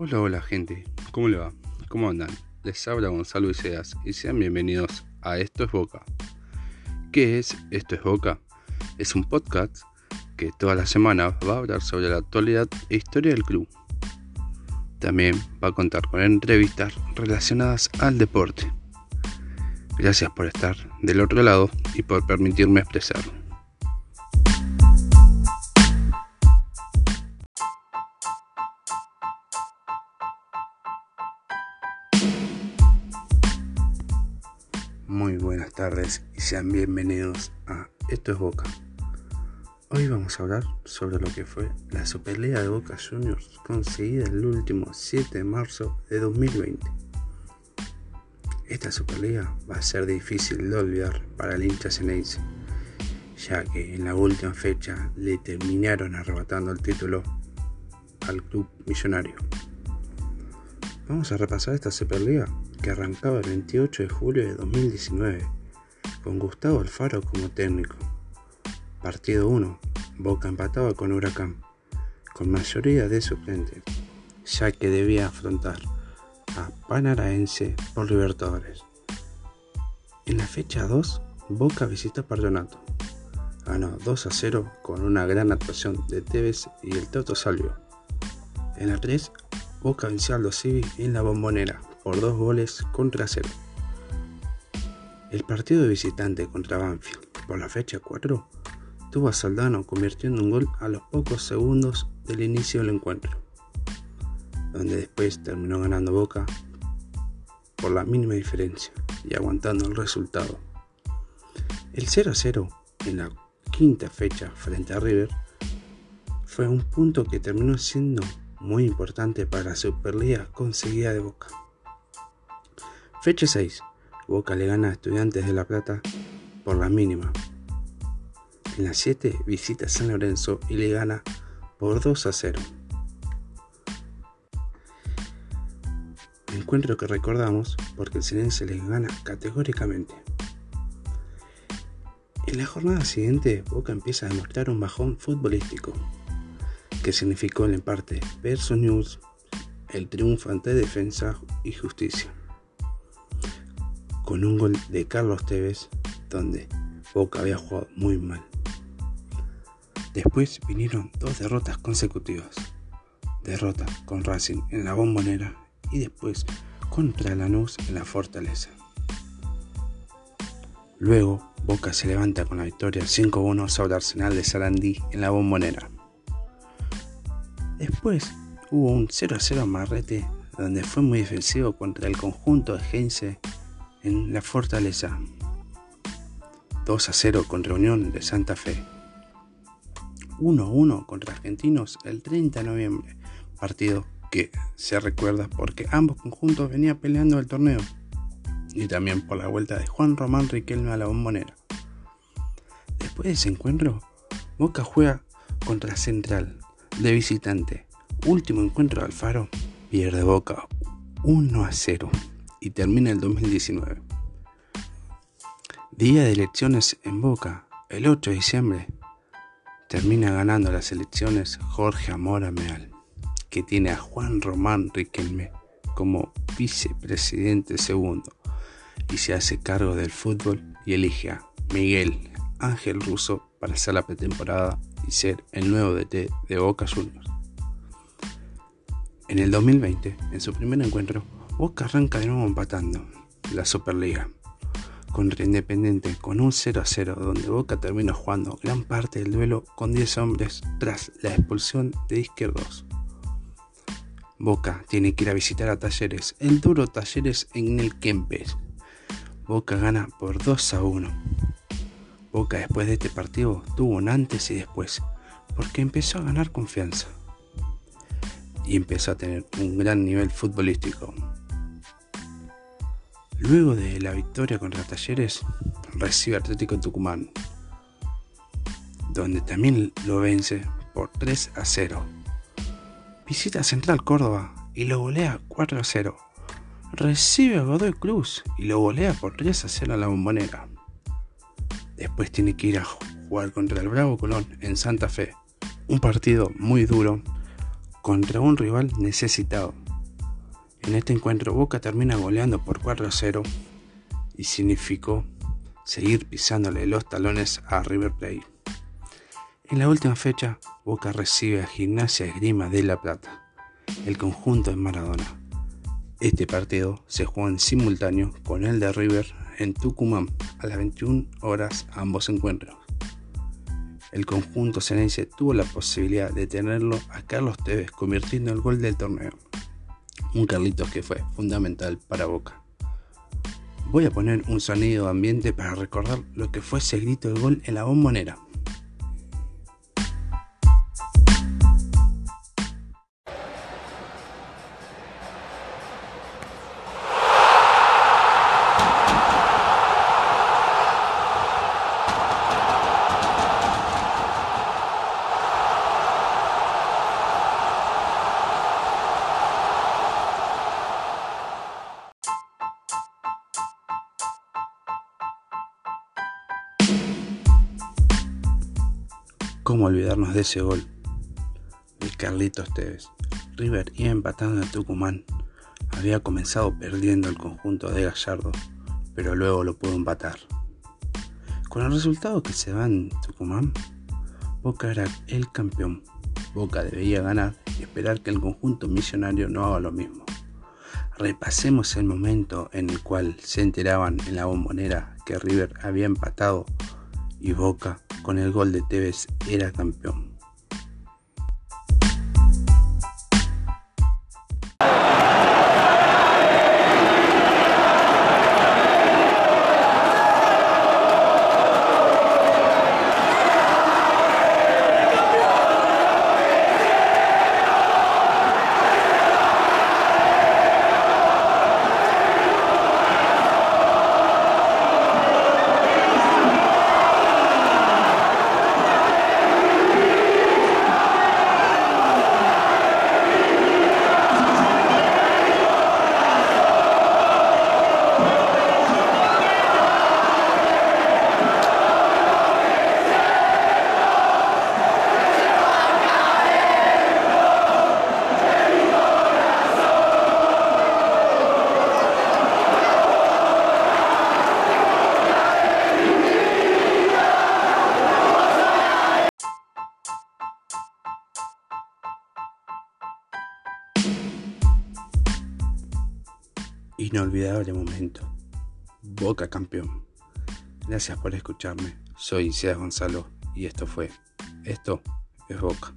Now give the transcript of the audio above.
Hola, hola gente, ¿cómo le va? ¿Cómo andan? Les habla Gonzalo Iseas y sean bienvenidos a Esto es Boca. ¿Qué es Esto es Boca? Es un podcast que toda la semana va a hablar sobre la actualidad e historia del club. También va a contar con entrevistas relacionadas al deporte. Gracias por estar del otro lado y por permitirme expresarlo. Muy buenas tardes y sean bienvenidos a Esto es Boca. Hoy vamos a hablar sobre lo que fue la Superliga de Boca Juniors conseguida el último 7 de marzo de 2020. Esta Superliga va a ser difícil de olvidar para el hincha ceneice, ya que en la última fecha le terminaron arrebatando el título al club millonario. Vamos a repasar esta Superliga que arrancaba el 28 de julio de 2019, con Gustavo Alfaro como técnico. Partido 1, Boca empataba con Huracán, con mayoría de suplentes, ya que debía afrontar a Panaraense por Libertadores. En la fecha 2, Boca visita Pardonato. Ganó 2 a 0 con una gran actuación de Tevez y el Toto Salvio. En la 3, Boca venció a los en la bombonera por dos goles contra cero. El partido de visitante contra Banfield por la fecha 4 tuvo a Saldano convirtiendo un gol a los pocos segundos del inicio del encuentro, donde después terminó ganando Boca por la mínima diferencia y aguantando el resultado. El 0 a 0 en la quinta fecha frente a River fue un punto que terminó siendo muy importante para la Superliga conseguida de Boca. Fecha 6. Boca le gana a Estudiantes de La Plata por la mínima. En la 7 visita San Lorenzo y le gana por 2 a 0. Encuentro que recordamos porque el Senense les gana categóricamente. En la jornada siguiente, Boca empieza a demostrar un bajón futbolístico, que significó el empate versus News, el triunfo ante Defensa y Justicia con un gol de Carlos Tevez, donde Boca había jugado muy mal. Después vinieron dos derrotas consecutivas. Derrota con Racing en la bombonera y después contra Lanús en la fortaleza. Luego, Boca se levanta con la victoria 5-1 sobre Arsenal de Sarandí en la bombonera. Después hubo un 0-0 Marrete donde fue muy defensivo contra el conjunto de Heinze en la fortaleza. 2 a 0 contra Unión de Santa Fe. 1 a 1 contra Argentinos el 30 de noviembre. Partido que se recuerda porque ambos conjuntos venían peleando el torneo. Y también por la vuelta de Juan Román Riquelme a la bombonera. Después de ese encuentro, Boca juega contra Central de visitante. Último encuentro de Alfaro, pierde Boca 1 a 0 y termina el 2019. Día de elecciones en Boca, el 8 de diciembre, termina ganando las elecciones Jorge Amora Meal, que tiene a Juan Román Riquelme como vicepresidente segundo y se hace cargo del fútbol y elige a Miguel Ángel Russo para hacer la pretemporada y ser el nuevo DT de Boca Juniors. En el 2020, en su primer encuentro, Boca arranca de nuevo empatando la Superliga contra Independiente con un 0 a 0 donde Boca termina jugando gran parte del duelo con 10 hombres tras la expulsión de Izquierdos. Boca tiene que ir a visitar a Talleres, el duro Talleres en el Kempes. Boca gana por 2 a 1. Boca después de este partido tuvo un antes y después, porque empezó a ganar confianza y empezó a tener un gran nivel futbolístico. Luego de la victoria contra Talleres, recibe Atlético Tucumán, donde también lo vence por 3 a 0. Visita Central Córdoba y lo golea 4 a 0. Recibe a Godoy Cruz y lo golea por 3 a 0 en la bombonera. Después tiene que ir a jugar contra el Bravo Colón en Santa Fe. Un partido muy duro contra un rival necesitado En este encuentro Boca termina goleando por 4 a 0 y significó seguir pisándole los talones a River Plate. En la última fecha, Boca recibe a Gimnasia Esgrima de La Plata, el conjunto de Maradona. Este partido se jugó en simultáneo con el de River en Tucumán a las 21 horas ambos encuentros. El conjunto ceneice tuvo la posibilidad de tenerlo a Carlos Tevez convirtiendo el gol del torneo. Un Carlitos que fue fundamental para Boca. Voy a poner un sonido ambiente para recordar lo que fue ese grito de gol en la bombonera. ¿Cómo olvidarnos de ese gol? El Carlitos Tevez. River iba empatando en Tucumán. Había comenzado perdiendo el conjunto de Gallardo, pero luego lo pudo empatar. Con el resultado que se va en Tucumán, Boca era el campeón. Boca debía ganar y esperar que el conjunto misionario no haga lo mismo. Repasemos el momento en el cual se enteraban en la bombonera que River había empatado y Boca con el gol de Tevez era campeón. Inolvidable momento. Boca campeón. Gracias por escucharme. Soy César Gonzalo y esto fue. Esto es Boca.